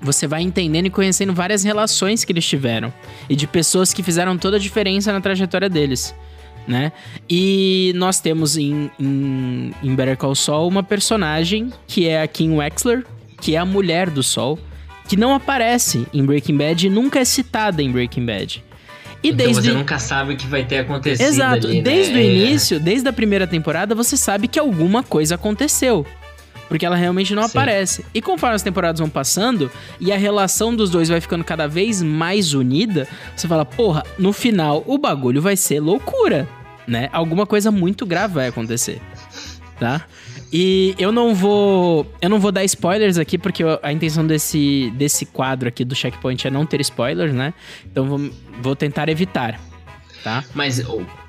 você vai entendendo e conhecendo várias relações que eles tiveram e de pessoas que fizeram toda a diferença na trajetória deles. Né? E nós temos em, em, em Better Call Saul uma personagem que é a Kim Wexler, que é a mulher do Sol, que não aparece em Breaking Bad e nunca é citada em Breaking Bad. E então desde você nunca sabe o que vai ter acontecido Exato, ali, né? desde o É. início, desde a primeira temporada, você sabe que alguma coisa aconteceu. Porque ela realmente não Sim. aparece. E conforme as temporadas vão passando e a relação dos dois vai ficando cada vez mais unida, você fala, porra, no final o bagulho vai ser loucura, né? Alguma coisa muito grave vai acontecer, tá? E eu não vou, eu não vou dar spoilers aqui porque a intenção desse desse quadro aqui do checkpoint é não ter spoilers, né? Então vou, vou tentar evitar, tá? Mas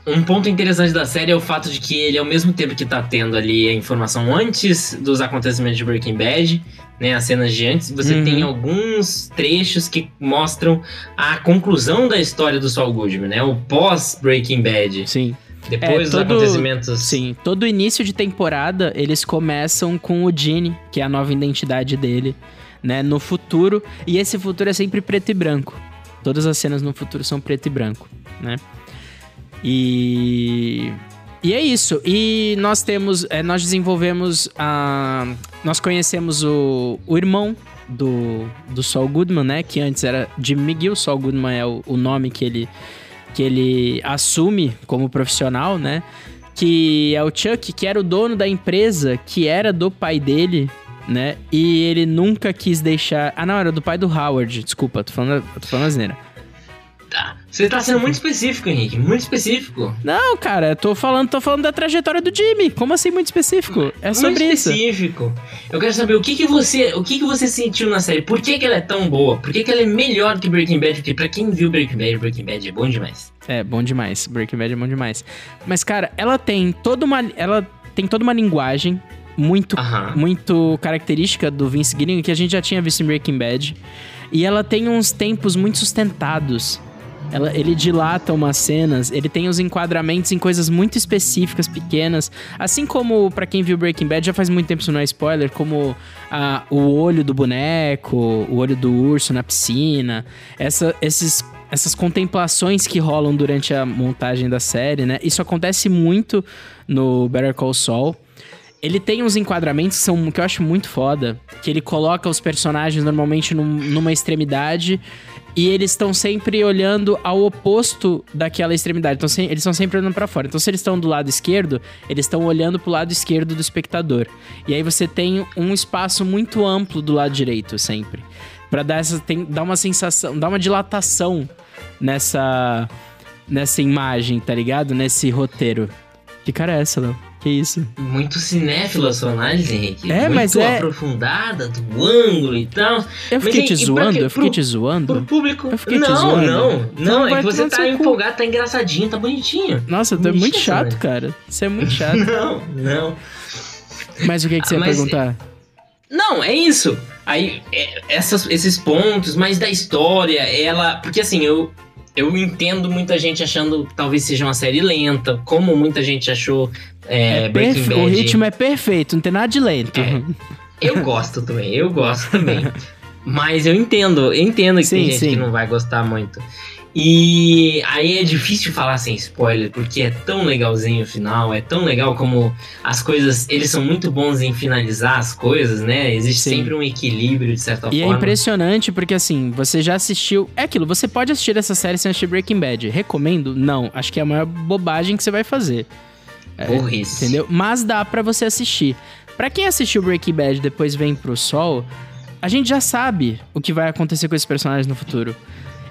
um ponto interessante da série é o fato de que ele, ao mesmo tempo que tá tendo ali a informação antes dos acontecimentos de Breaking Bad, né, as cenas de antes, você Uhum. tem alguns trechos que mostram a conclusão da história do Saul Goodman, né, o pós-Breaking Bad, Sim. Depois É, dos todo- acontecimentos. Sim, todo início de temporada eles começam com o Gene, que é a nova identidade dele, né, no futuro, e esse futuro é sempre preto e branco. Todas as cenas no futuro são preto e branco, né? E e é isso. E nós temos, é, nós desenvolvemos a, nós conhecemos o, o irmão do, do Saul Goodman, né? Que antes era Jim McGill. Saul Goodman é o, o nome que ele que ele assume como profissional, né? Que é o Chuck, que era o dono da empresa, que era do pai dele, né? E ele nunca quis deixar. Ah, não, era do pai do Howard. Desculpa, tô falando, tô falando asneira. Tá. Você tá sendo muito específico, Henrique, muito específico. Não, cara, eu tô falando, tô falando da trajetória do Jimmy. Como assim muito específico? É sobre muito isso. específico. Eu quero saber o que, que você, o que, que você sentiu na série. Por que, que ela é tão boa? Por que, que ela é melhor que Breaking Bad? Porque pra quem viu Breaking Bad, Breaking Bad é bom demais. É, bom demais. Breaking Bad é bom demais. Mas, cara, ela tem toda uma. Ela tem toda uma linguagem muito Aham. muito característica do Vince Gilligan que a gente já tinha visto em Breaking Bad. E ela tem uns tempos muito sustentados. Ela, ele dilata umas cenas, ele tem os enquadramentos em coisas muito específicas, pequenas. Assim como, para quem viu Breaking Bad, já faz muito tempo isso não é spoiler, como a, o olho do boneco, o olho do urso na piscina. Essa, esses essas contemplações que rolam durante a montagem da série, né? Isso acontece muito no Better Call Saul. Ele tem uns enquadramentos que, são, que eu acho muito foda. Que ele coloca os personagens normalmente num, numa extremidade e eles estão sempre olhando ao oposto daquela extremidade. Então, se, eles estão sempre olhando para fora. Então, se eles estão do lado esquerdo, eles estão olhando pro lado esquerdo do espectador. E aí você tem um espaço muito amplo do lado direito, sempre. Pra dar, essa, tem, dar uma sensação, dar uma dilatação nessa, nessa imagem, tá ligado? Nesse roteiro. Que cara é essa, Léo? Que isso? Muito cinéfilo a sua análise, Henrique. É, Muito mas é- aprofundada, do ângulo e tal. Eu fiquei Mas, te e- zoando? Eu fiquei Pro- te zoando? Pro público. Eu fiquei te não, zoando. não, Então não. É que você tá seu cu. empolgado, tá engraçadinho, tá bonitinho. Nossa, tu é muito chato, né? cara. Você é muito chato. Não, não. Mas o que, que você ia Mas- perguntar? Não, é isso. Aí, é, essas- esses pontos, mas da história, ela. Porque assim, eu, eu entendo muita gente achando que talvez seja uma série lenta, como muita gente achou é, É Breaking Bad. O ritmo é perfeito, não tem nada de lento. É. Eu gosto também, eu gosto também. Mas eu entendo, eu entendo que Sim, tem gente sim. que não vai gostar muito. E aí é difícil falar sem spoiler, porque é tão legalzinho o final, é tão legal como as coisas, eles são muito bons em finalizar as coisas, né? Existe Sim. sempre um equilíbrio de certa E é forma. impressionante porque, assim, você já assistiu. É aquilo, você pode assistir essa série sem assistir Breaking Bad. Recomendo? Não. Acho que é a maior bobagem que você vai fazer. É, Burrice. Entendeu? Mas dá pra você assistir. Pra quem assistiu Breaking Bad e depois vem pro Sol, a gente já sabe o que vai acontecer com esses personagens no futuro.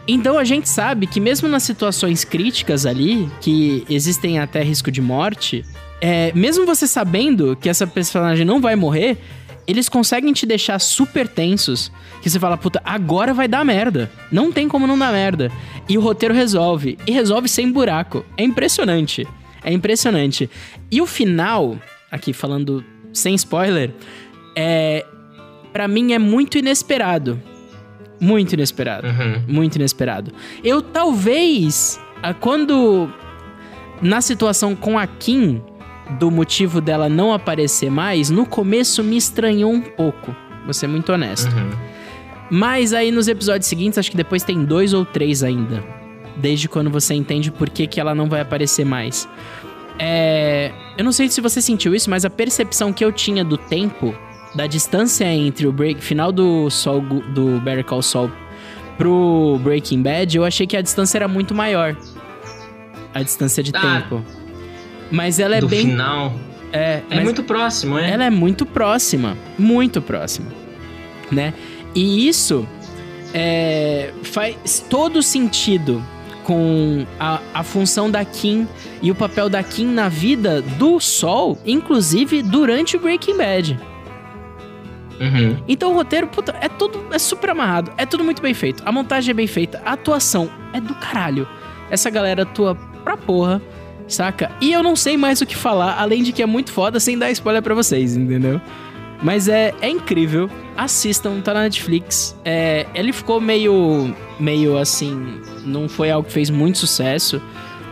Então a gente sabe que mesmo nas situações críticas ali, que existem até risco de morte, é, mesmo você sabendo que essa personagem não vai morrer, eles conseguem te deixar super tensos. Que você fala, puta, agora vai dar merda. Não tem como não dar merda. E o roteiro resolve. E resolve sem buraco. É impressionante. É impressionante. E o final, aqui falando sem spoiler, é. Pra mim é muito inesperado. Muito inesperado. Uhum. Muito inesperado. Eu talvez, ah, quando. Na situação com a Kim, do motivo dela não aparecer mais, no começo me estranhou um pouco. Vou ser muito honesto. Uhum. Mas aí nos episódios seguintes, acho que depois tem dois ou três ainda. Desde quando você entende por que, que ela não vai aparecer mais. É. Eu não sei se você sentiu isso, mas a percepção que eu tinha do tempo, da distância entre o break, final do Sol do Better Call Saul pro Breaking Bad, eu achei que a distância era muito maior. A distância de Ah, tempo. Mas ela é Do bem. final. É, É muito próximo, é? ela é muito próxima, muito próxima, né? E isso é, faz todo sentido com a, a função da Kim e o papel da Kim na vida do Sol, inclusive durante o Breaking Bad. Uhum. Então o roteiro, puta, é tudo é super amarrado, é tudo muito bem feito. A montagem é bem feita, a atuação é do caralho. Essa galera atua pra porra, saca? E eu não sei mais o que falar, além de que é muito foda sem dar spoiler pra vocês, entendeu? Mas é, é incrível. Assistam, tá na Netflix. É, ele ficou meio. meio assim. Não foi algo que fez muito sucesso.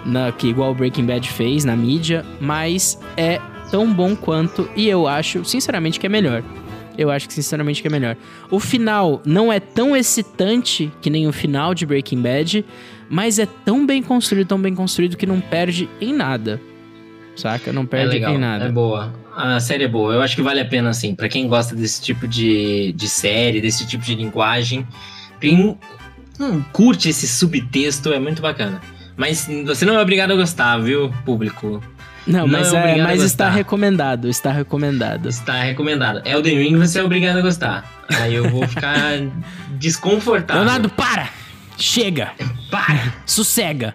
Na, que igual o Breaking Bad fez na mídia. Mas é tão bom quanto. E eu acho, sinceramente, que é melhor. Eu acho que, sinceramente, que é melhor. O final não é tão excitante que nem o final de Breaking Bad. Mas é tão bem construído, tão bem construído que não perde em nada. Saca? Não É perde legal, em nada. é boa. A série é boa. Eu acho que vale a pena, assim, pra quem gosta desse tipo de, de série, desse tipo de linguagem. Quem hum, curte esse subtexto, é muito bacana. Mas você não é obrigado a gostar, viu, público? Não, Não mas, é é, a mas está recomendado, está recomendado. Está recomendado. Elden Ring você é obrigado a gostar. Aí eu vou ficar desconfortável. Leonardo, para! Chega! para! Sossega!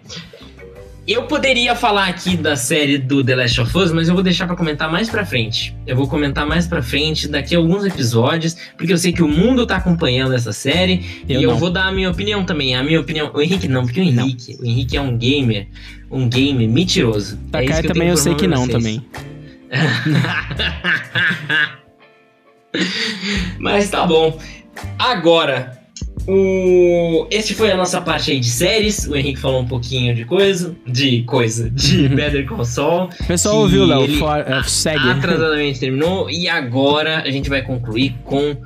Eu poderia falar aqui da série do The Last of Us, mas eu vou deixar pra comentar mais pra frente. Eu vou comentar mais pra frente, daqui a alguns episódios, porque eu sei que o mundo tá acompanhando essa série Eu e eu não. vou dar a minha opinião também. A minha opinião. O Henrique não, porque o Não. Henrique, o Henrique é um gamer, um game mentiroso. é Takai isso que eu também eu sei que não pra também. Mas tá bom. Agora, O... Esse foi a nossa parte aí de séries. O Henrique falou um pouquinho de coisa. De coisa. De Better Call Saul. O pessoal ouviu, Léo. ele for- é, segue. Atrasadamente terminou. E agora a gente vai concluir com.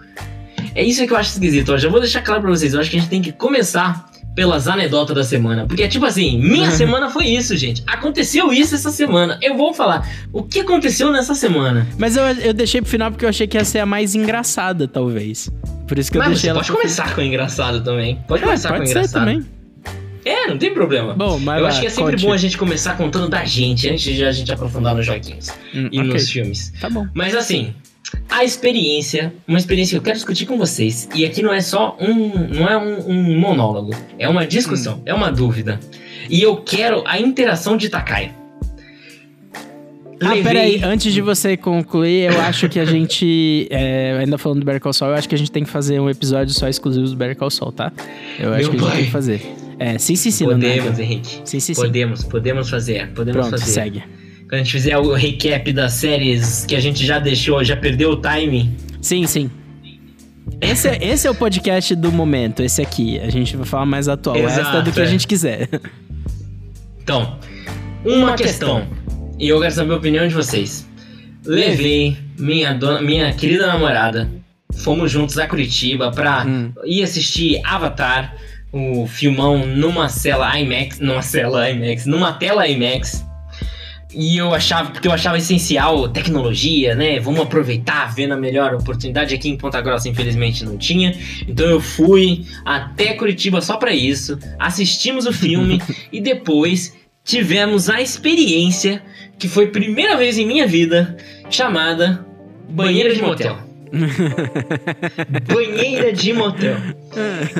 É isso que eu acho esquisito. Eu já vou deixar claro pra vocês. Eu acho que a gente tem que começar pelas anedotas da semana. Porque é tipo assim: minha semana foi isso, gente. Aconteceu isso essa semana. Eu vou falar o que aconteceu nessa semana. Mas eu, eu deixei pro final porque eu achei que ia ser a mais engraçada, talvez. Por isso que eu Mas deixei você ela pode começar com engraçado também. Pode final. começar É, com pode ser engraçado. também. É, não tem problema. Bom, mas eu lá, acho que é sempre conte. bom a gente começar contando da gente, antes de a gente aprofundar nos joguinhos Hum, e ok, nos filmes. Tá bom. Mas assim, a experiência, uma experiência que eu quero discutir com vocês, e aqui não é só um, não é um, um monólogo, é uma discussão, é uma dúvida. E eu quero a interação de Takai. Ah, peraí, antes de você concluir, eu acho que a gente. é, ainda falando do Better Call Saul, eu acho que a gente tem que fazer um episódio só exclusivo do Better Call Saul, tá? Eu acho Meu que a gente pai. tem que fazer. É, sim, sim, sim, Podemos. Henrique. Sim, sim, sim. Podemos, podemos fazer, podemos Pronto, fazer. segue. Quando a gente fizer o recap das séries que a gente já deixou, já perdeu o timing. Sim, sim. Esse é, esse é o podcast do momento, esse aqui. A gente vai falar mais atual. o resto é do Exato, que a é. gente quiser. Então, uma, Uma questão. E eu quero saber a opinião de vocês. Levei minha, dona, minha querida namorada. Fomos juntos a Curitiba pra Hum. ir assistir Avatar, o filmão numa cela IMAX, numa cela IMAX, numa tela IMAX. E eu achava, porque eu achava essencial tecnologia, né? Vamos aproveitar, vendo a melhor oportunidade aqui em Ponta Grossa, infelizmente não tinha. Então eu fui até Curitiba só pra isso, assistimos o filme e depois tivemos a experiência que foi a primeira vez em minha vida chamada banheira de motel. banheira de motel.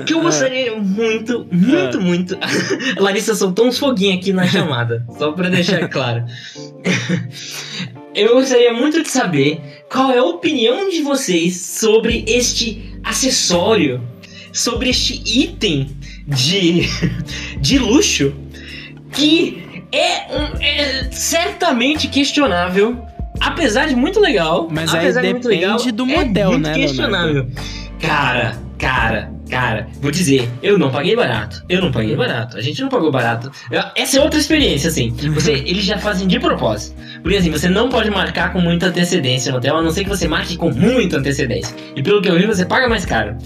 Que eu gostaria muito, muito, muito. Larissa soltou uns foguinhos aqui na chamada, só pra deixar claro. Eu gostaria muito de saber qual é a opinião de vocês sobre este acessório, sobre este item de, de luxo que é, um- é certamente questionável. Apesar de muito legal, Mas aí apesar de muito depende legal, do é model, muito né, questionável. Cara, cara, cara, vou dizer, eu não paguei barato. Eu não paguei barato. A gente não pagou barato. Essa é outra experiência, assim. Você, eles já fazem de propósito. Porque assim, você não pode marcar com muita antecedência no hotel, a não ser que você marque com muita antecedência. E pelo que eu vi, você paga mais caro.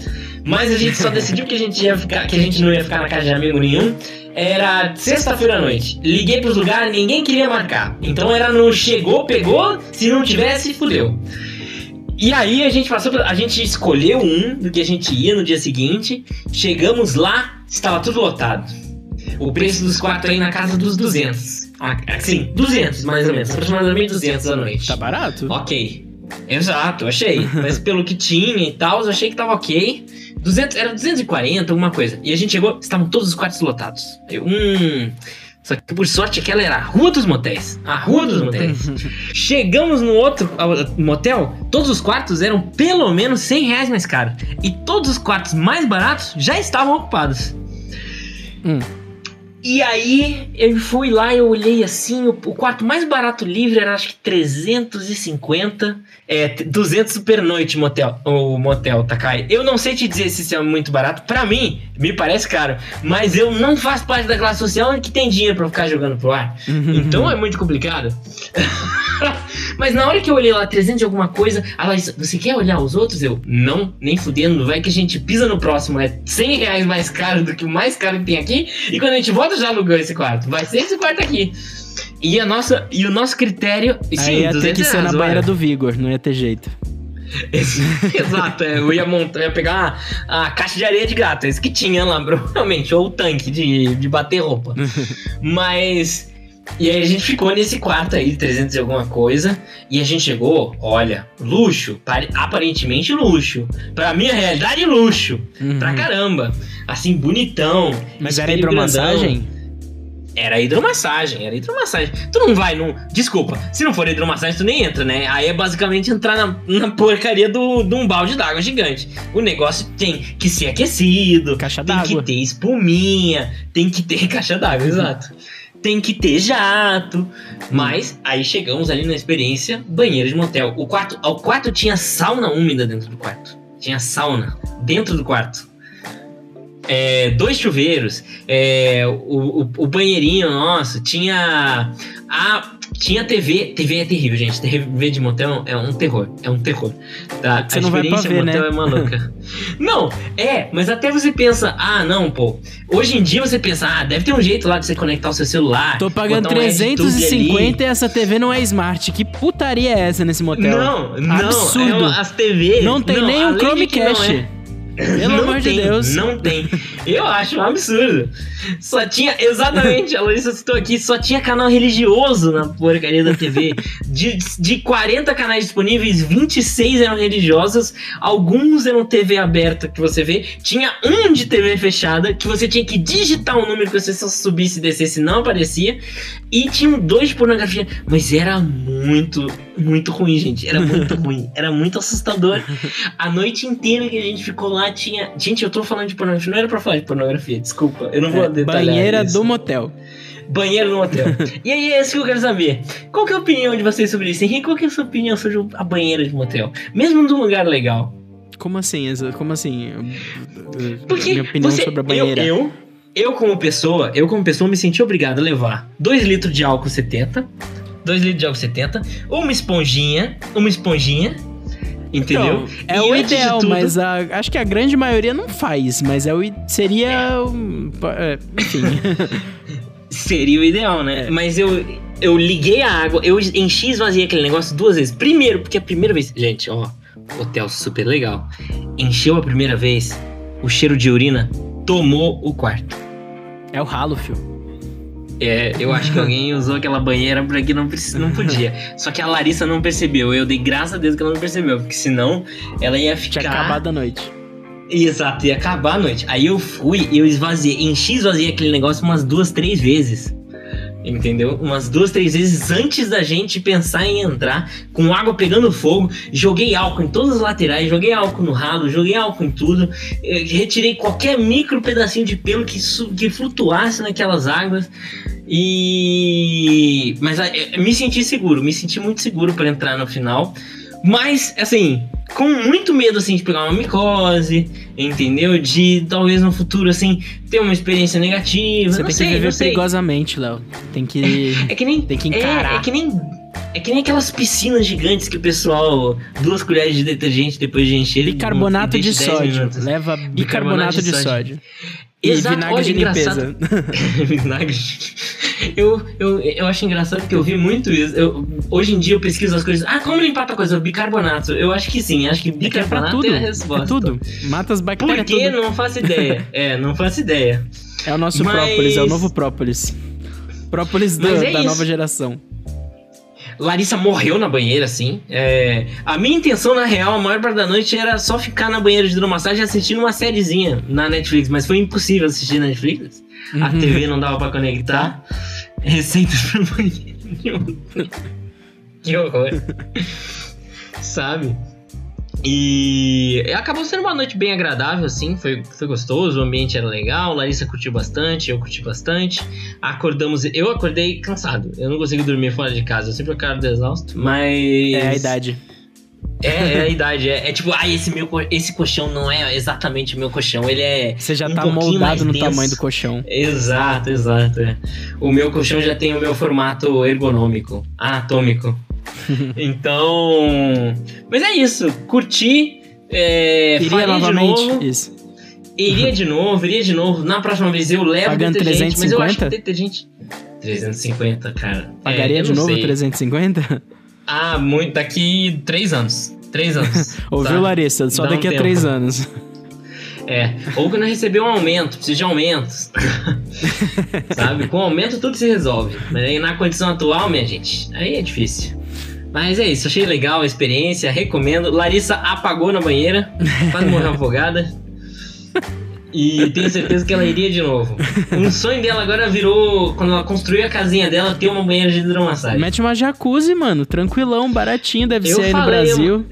Mas a gente só decidiu que a gente ia ficar, que a gente não ia ficar na casa de amigo nenhum. Era sexta-feira à noite. Liguei pros lugares, ninguém queria marcar. Então era no chegou, pegou, se não tivesse, fudeu. E aí a gente passou, a gente escolheu um do que a gente ia no dia seguinte. Chegamos lá, estava tudo lotado. O preço dos quartos aí na casa dos 200. Ah, Assim, 200 mais ou menos, aproximadamente 200 à noite. Tá barato? Ok. Exato, achei. Mas pelo que tinha e tal, eu achei que tava ok. 200, era 240, alguma coisa. E a gente chegou, estavam todos os quartos lotados. Eu, hum. Só que por sorte aquela era a Rua dos Motéis. A Rua dos Motéis. Chegamos no outro motel, todos os quartos eram pelo menos 100 reais mais caros. E todos os quartos mais baratos já estavam ocupados. Hum. E aí eu fui lá, eu olhei assim, o, o quarto mais barato livre era acho que 350, é, t- 200 super noite motel, o motel, Takai. Eu não sei te dizer se isso é muito barato, pra mim me parece caro, mas eu não faço parte da classe social que tem dinheiro pra ficar jogando pro ar. Então é muito complicado. Mas na hora que eu olhei lá 300 e alguma coisa, a Larissa, você quer olhar os outros? Eu, não, nem fudendo, vai que a gente pisa no próximo, é 100 reais mais caro do que o mais caro que tem aqui, e quando a gente volta já alugou esse quarto, vai ser esse quarto aqui. E, a nossa, e o nosso critério... e Aí Sim, ia ter 200 que ser na reais, banheira olha. do Vigor, não ia ter jeito. Esse- Exato, é, eu ia montar, ia pegar a, a caixa de areia de gato, esse que tinha lá, provavelmente, ou o tanque de, de bater roupa. Mas. E aí a gente ficou nesse quarto aí, 300 e alguma coisa, e a gente chegou, olha, luxo, pare- aparentemente luxo. Pra minha realidade, luxo. Pra Uhum. caramba. Assim, bonitão. Mas era espelho grandão. hidromassagem? Era hidromassagem, era hidromassagem. Tu não vai num. Desculpa, se não for hidromassagem, tu nem entra, né? Aí é basicamente entrar na, na porcaria do, de um balde d'água gigante. O negócio tem que ser aquecido, Caixa tem que ter espuminha, tem que ter caixa d'água, exato. Tem que ter jato. Mas aí chegamos ali na experiência banheiro de motel. O quarto, o quarto tinha sauna úmida dentro do quarto. Tinha sauna dentro do quarto. é, dois chuveiros, é, o, o, o banheirinho nosso, tinha a tinha TV, TV é terrível, gente. TV de motel é um terror, é um terror. Tá? Você a não vai pra ver, motel né? é maluca. não, é, mas até você pensa, ah, não, pô. Hoje em dia você pensa, ah, deve ter um jeito lá de você conectar o seu celular. Tô pagando 350 e essa TV não é smart. Que putaria é essa nesse motel? Não, não. Absurdo. É uma, as TVs. Não tem não, nem um Chromecast. Pelo não amor tem, de Deus. Não tem. Eu acho um absurdo. Só tinha, exatamente, a Larissa citou aqui, só tinha canal religioso na porcaria da TV. De, de 40 canais disponíveis, 26 eram religiosos, alguns eram TV aberta que você vê. Tinha um de TV fechada, que você tinha que digitar o um número que você só subisse e descesse, não aparecia. E tinham dois de pornografia, mas era muito, muito ruim, gente. Era muito ruim. Era muito assustador. A noite inteira que a gente ficou lá tinha. Gente, eu tô falando de pornografia. Não era pra falar de pornografia, desculpa. Eu não vou é, detalhar. Banheira isso. do motel. Banheiro no motel. e aí, é isso que eu quero saber. Qual que é a opinião de vocês sobre isso, Henrique? Qual que é a sua opinião sobre a banheira de motel? Mesmo num lugar legal. Como assim? Como assim? Porque minha opinião você, sobre a banheira. Eu, eu, eu, como pessoa, eu como pessoa me senti obrigado a levar 2 litros de álcool 70, 2 litros de álcool 70, uma esponjinha, uma esponjinha Entendeu? Então, é o ideal, tudo... mas a, acho que a grande maioria não faz, mas é o, seria. É, enfim. seria o ideal, né? É. Mas eu, eu liguei a água, eu enchi e esvaziei aquele negócio duas vezes. Primeiro, porque a primeira vez. Gente, ó, hotel super legal. Encheu a primeira vez, o cheiro de urina tomou o quarto. É o ralo, fio. É, eu acho que alguém usou aquela banheira pra que não, não podia. Só que a Larissa não percebeu. Eu dei graças a Deus que ela não percebeu, porque senão ela ia ficar. Tinha acabado a noite. Exato, ia acabar a noite. Aí eu fui e eu esvaziei, enchi e esvaziei aquele negócio umas duas, três vezes. Entendeu? Umas duas, três vezes antes da gente pensar em entrar, com água pegando fogo, joguei álcool em todas as laterais, joguei álcool no ralo, joguei álcool em tudo, retirei qualquer micro pedacinho de pelo que, que flutuasse naquelas águas. E. Mas me senti seguro, me senti muito seguro para entrar no final. Mas, assim, com muito medo, assim, de pegar uma micose, entendeu? De talvez no futuro, assim, ter uma experiência negativa. Você tem sei, que viver perigosamente, Léo. Tem que. É que nem. Tem que encarar. É, é, que nem. É que nem aquelas piscinas gigantes que o pessoal. Duas colheres de detergente depois de encher. Bicarbonato de sódio. Leva bicarbonato, bicarbonato de, de, sódio. sódio. E Exato, vinagre olha, de limpeza. vinagre. Eu, eu, eu acho engraçado porque eu vi muito isso. Eu, hoje em dia eu pesquiso as coisas. Ah, como limpar a coisa? Bicarbonato. Eu acho que sim. Acho que bicarbonato é, tudo, é a resposta. É tudo. Mata as bactérias. Por quê? Não faço ideia. É, não faço ideia. É o nosso Mas... própolis, é o novo própolis. Própolis do, é da nova geração. Larissa morreu na banheira, assim. É... A minha intenção, na real, a maior parte da noite era só ficar na banheira de hidromassagem assistindo uma sériezinha na Netflix, mas foi impossível assistir na Netflix. A uhum. TV não dava para conectar. Receitas pra banheiro. que horror. Sabe? E acabou sendo uma noite bem agradável, assim, foi, foi gostoso, o ambiente era legal, Larissa curtiu bastante, eu curti bastante. Acordamos, eu acordei cansado, eu não consigo dormir fora de casa, eu sempre acordo exausto, mas. É a idade. É, é a idade, é, é, tipo, ah, esse, meu, esse colchão não é exatamente o meu colchão, ele é. Você já um tá moldado no tamanho do colchão. Exato, exato. É. O meu colchão já tem o meu formato ergonômico, anatômico. então. Mas é isso. Curti. É, Iria novamente? De novo. Isso. Iria de novo, iria de novo. Na próxima vez eu levo Pagando detergente, 350? mas eu acho que detergente. 350, cara. Pagaria é, de novo sei. 350? Ah, muito. Daqui três anos. Três anos. Ouviu, tá? Larissa? Só Dá daqui um a tempo. três anos. É. Ou quando receber um aumento, precisa de aumentos. Sabe? Com aumento tudo se resolve. Mas aí na condição atual, minha gente, aí é difícil. Mas é isso, achei legal a experiência, recomendo. Larissa apagou na banheira, quase morreu afogada. E tenho certeza que ela iria de novo. Um sonho dela agora virou, quando ela construiu a casinha dela, ter uma banheira de hidromassagem. Mete uma jacuzzi, mano, tranquilão, baratinho, deve Eu ser aí no Brasil.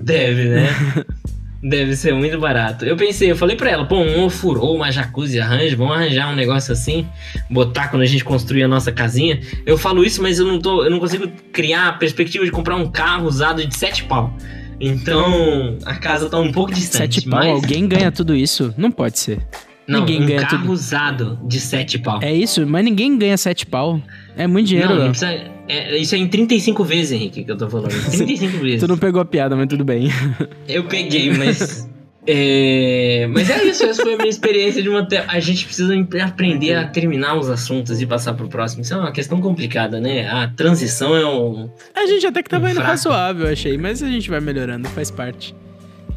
Deve, né? Deve ser muito barato. Eu pensei, eu falei pra ela, pô, um ofurô, uma jacuzzi, arranja, vamos arranjar um negócio assim, botar quando a gente construir a nossa casinha. Eu falo isso, mas eu não tô, eu não consigo criar a perspectiva de comprar um carro usado de sete pau. Então, a casa tá um pouco distante. Sete pau, mas... alguém ganha tudo isso? Não pode ser. Não, ninguém um ganha carro tudo. usado de 7 pau. É isso, mas ninguém ganha sete pau. É muito dinheiro, não, não precisa, é, isso é em 35 vezes, Henrique, que eu tô falando. 35 vezes. Tu não pegou a piada, mas tudo bem. Eu peguei, mas. é, mas é isso, essa foi a minha experiência de uma. A gente precisa aprender a terminar os assuntos e passar pro próximo. Isso é uma questão complicada, né? A transição é um. A gente até que tava indo Fraco. razoável, achei, mas a gente vai melhorando, faz parte.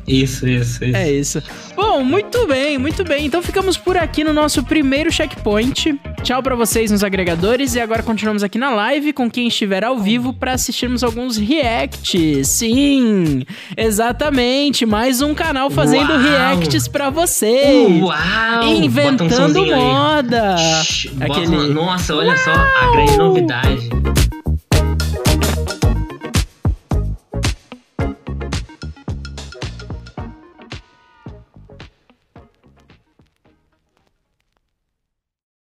Isso, isso, isso. É isso. Bom, muito bem, muito bem. Então ficamos por aqui no nosso primeiro checkpoint. Tchau pra vocês nos agregadores e agora continuamos aqui na live com quem estiver ao vivo pra assistirmos alguns reacts. Sim, exatamente, mais um canal fazendo Uau! reacts pra vocês. Uau! Um Inventando aí. moda. Shhh, Aquele- Nossa, olha só a grande novidade.